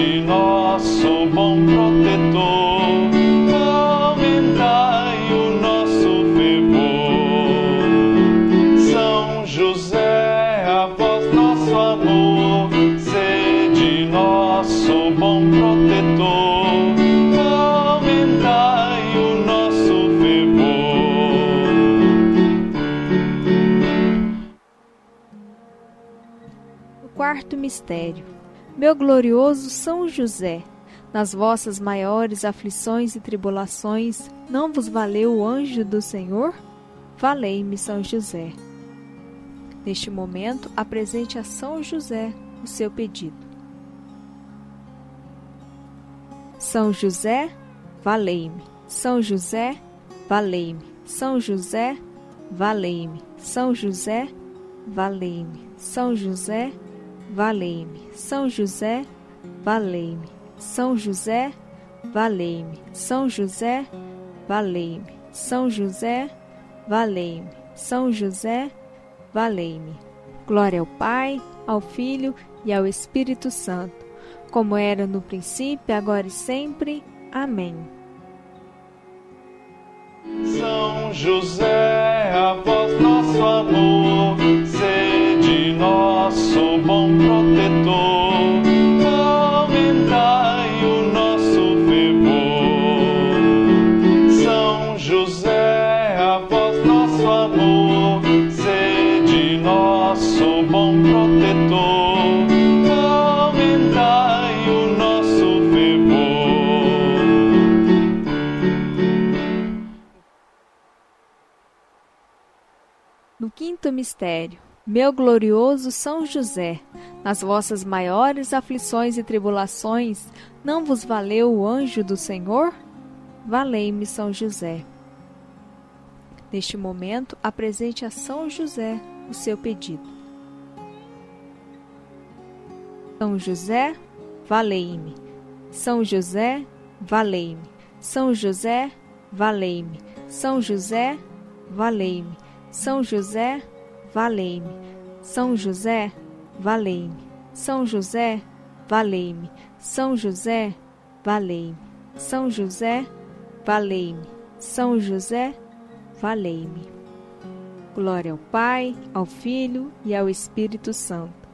sede nosso bom protetor, aumentai o nosso fervor. São José, a voz nosso amor, sede nosso bom protetor. quarto mistério. Meu glorioso São José, nas vossas maiores aflições e tribulações, não vos valeu o anjo do Senhor? Valei-me, São José. Neste momento, apresente a São José o seu pedido. São José, valei-me. São José, valei-me. São José, valei-me. São José, valei-me. São José, valei-me valei-me. São José, valei-me. São José, valei-me. São José, valei-me. São José, valei-me. São José, valei-me. Glória ao Pai, ao Filho e ao Espírito Santo, como era no princípio, agora e sempre. Amém. São José, a nosso amor de nosso bom protetor. Aumentai o nosso fervor. São José, a nosso amor, sede nosso bom protetor. Aumentai o nosso fervor. No quinto mistério meu glorioso São José, nas vossas maiores aflições e tribulações, não vos valeu o anjo do Senhor? Valei-me, São José. Neste momento, apresente a São José o seu pedido. São José, valei-me. São José, valei-me. São José, valei-me. São José, valei-me. São José, valei-me. São José, valei-me. São José, valei-me. São José, valei-me. São José, valei-me. São José, valei-me. Glória ao Pai, ao Filho e ao Espírito Santo,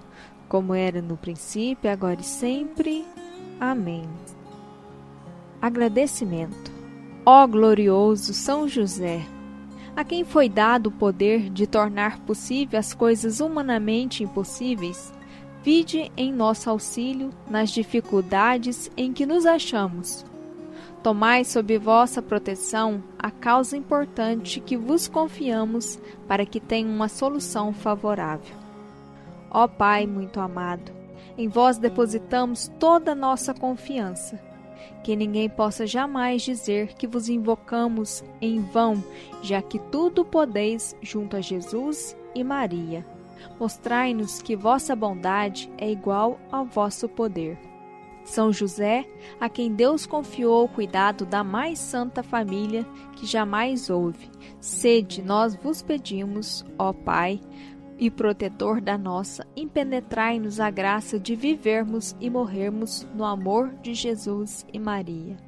como era no princípio, agora e sempre. Amém. Agradecimento. Ó glorioso São José, a quem foi dado o poder de tornar possível as coisas humanamente impossíveis, vide em nosso auxílio nas dificuldades em que nos achamos Tomai sob vossa proteção a causa importante que vos confiamos para que tenha uma solução favorável. Ó Pai muito amado, em vós depositamos toda a nossa confiança. Que ninguém possa jamais dizer que vos invocamos em vão, já que tudo podeis junto a Jesus e Maria. Mostrai-nos que vossa bondade é igual ao vosso poder. São José, a quem Deus confiou o cuidado da mais santa família que jamais houve, sede nós vos pedimos, ó Pai, e protetor da nossa, impenetrai-nos a graça de vivermos e morrermos no amor de Jesus e Maria.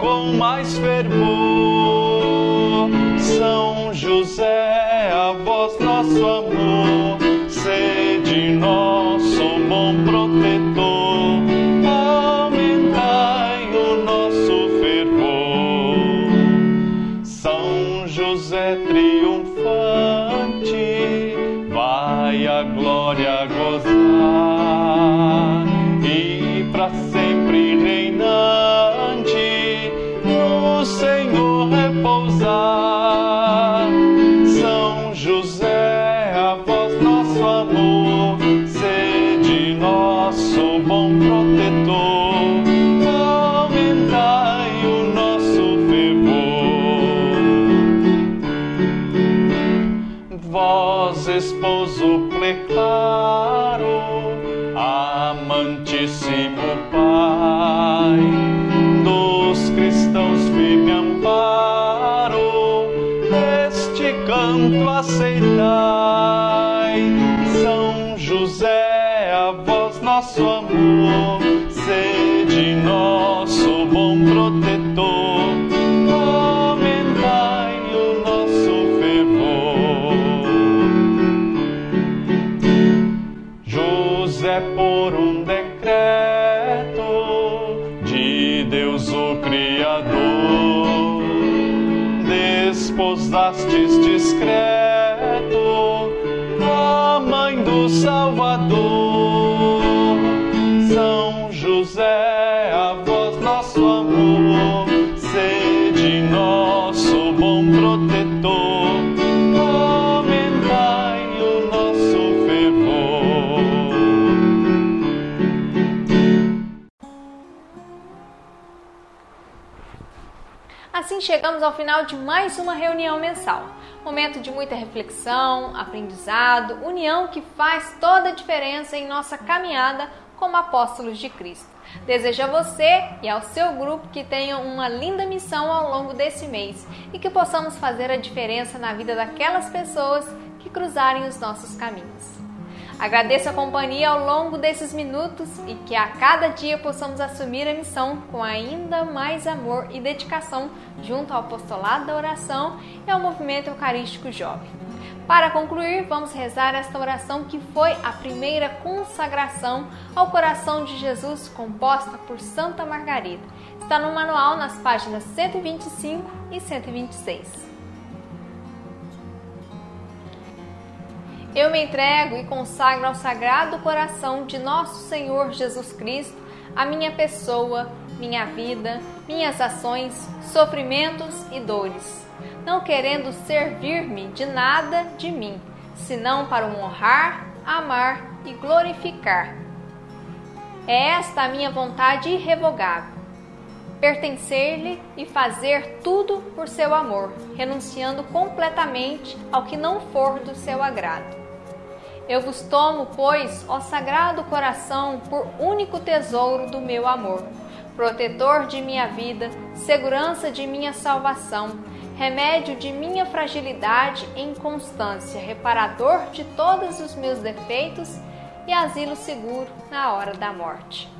Com mais fervor. Chegamos ao final de mais uma reunião mensal. Momento de muita reflexão, aprendizado, união que faz toda a diferença em nossa caminhada como apóstolos de Cristo. Desejo a você e ao seu grupo que tenham uma linda missão ao longo desse mês e que possamos fazer a diferença na vida daquelas pessoas que cruzarem os nossos caminhos. Agradeço a companhia ao longo desses minutos e que a cada dia possamos assumir a missão com ainda mais amor e dedicação junto ao apostolado da oração e ao movimento eucarístico jovem. Para concluir, vamos rezar esta oração que foi a primeira consagração ao coração de Jesus composta por Santa Margarida. Está no manual nas páginas 125 e 126. Eu me entrego e consagro ao Sagrado Coração de Nosso Senhor Jesus Cristo a minha pessoa, minha vida, minhas ações, sofrimentos e dores, não querendo servir-me de nada de mim, senão para o honrar, amar e glorificar. É esta a minha vontade irrevogável pertencer-lhe e fazer tudo por seu amor, renunciando completamente ao que não for do seu agrado. Eu vos tomo, pois, ó Sagrado Coração, por único tesouro do meu amor, protetor de minha vida, segurança de minha salvação, remédio de minha fragilidade e inconstância, reparador de todos os meus defeitos e asilo seguro na hora da morte.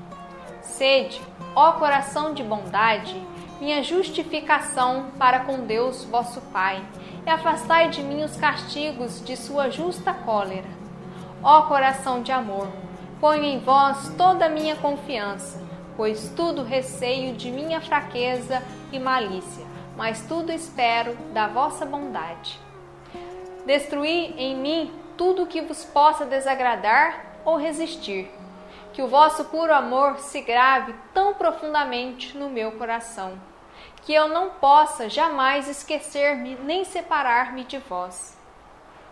Sede, ó coração de bondade, minha justificação para com Deus vosso Pai, e afastai de mim os castigos de sua justa cólera Ó coração de amor, ponho em vós toda a minha confiança, pois tudo receio de minha fraqueza e malícia, mas tudo espero da vossa bondade. Destruí em mim tudo que vos possa desagradar ou resistir, que o vosso puro amor se grave tão profundamente no meu coração, que eu não possa jamais esquecer-me nem separar-me de vós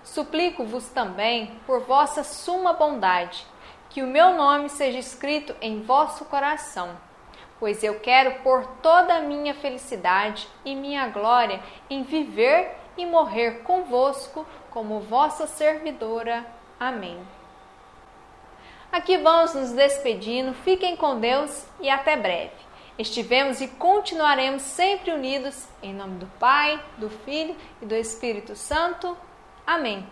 Suplico-vos também, por vossa suma bondade, que o meu nome seja escrito em vosso coração, pois eu quero pôr toda a minha felicidade e minha glória em viver e morrer convosco como vossa servidora. Amém. Aqui vamos nos despedindo, fiquem com Deus e até breve. Estivemos e continuaremos sempre unidos em nome do Pai, do Filho e do Espírito Santo. Amém.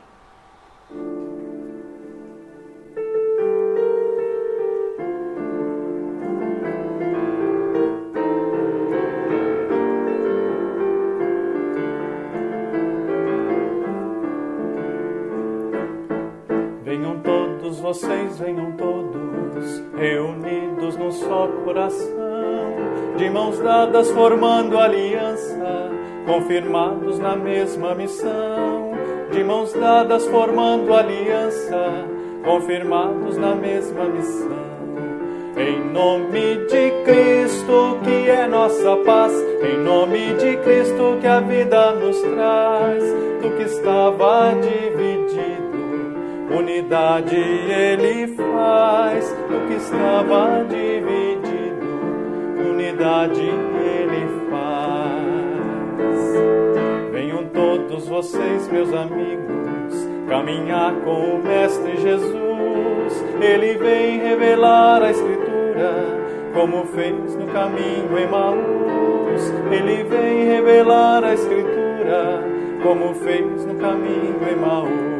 Vocês, venham todos, reunidos num só coração, de mãos dadas formando aliança, confirmados na mesma missão de mãos dadas formando aliança, confirmados na mesma missão. Em nome de Cristo, que é nossa paz, em nome de Cristo, que a vida nos traz, do que estava dividido, unidade Ele faz, do que estava dividido, unidade Ele todos vocês, meus amigos, caminhar com o Mestre Jesus. Ele vem revelar a Escritura, como fez no caminho em Maús. Ele vem revelar a Escritura, como fez no caminho em Maús.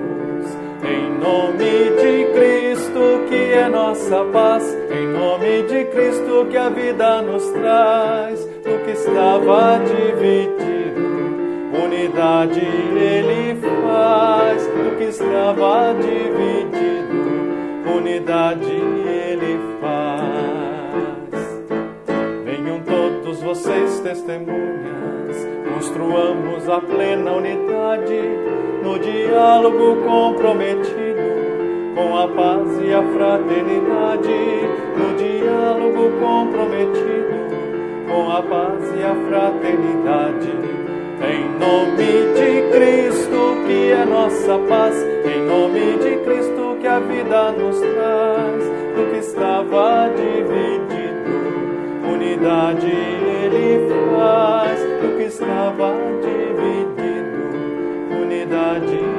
Em nome de Cristo, que é nossa paz, em nome de Cristo, que a vida nos traz, do que estava dividido unidade ele faz. Do que estava dividido, unidade ele faz. Venham todos vocês testemunhas, construamos a plena unidade no diálogo comprometido com a paz e a fraternidade, no diálogo comprometido com a paz e a fraternidade. Em nome de Cristo que é nossa paz, em nome de Cristo que a vida nos traz, do que estava dividido, unidade Ele faz, do que estava dividido. cidade.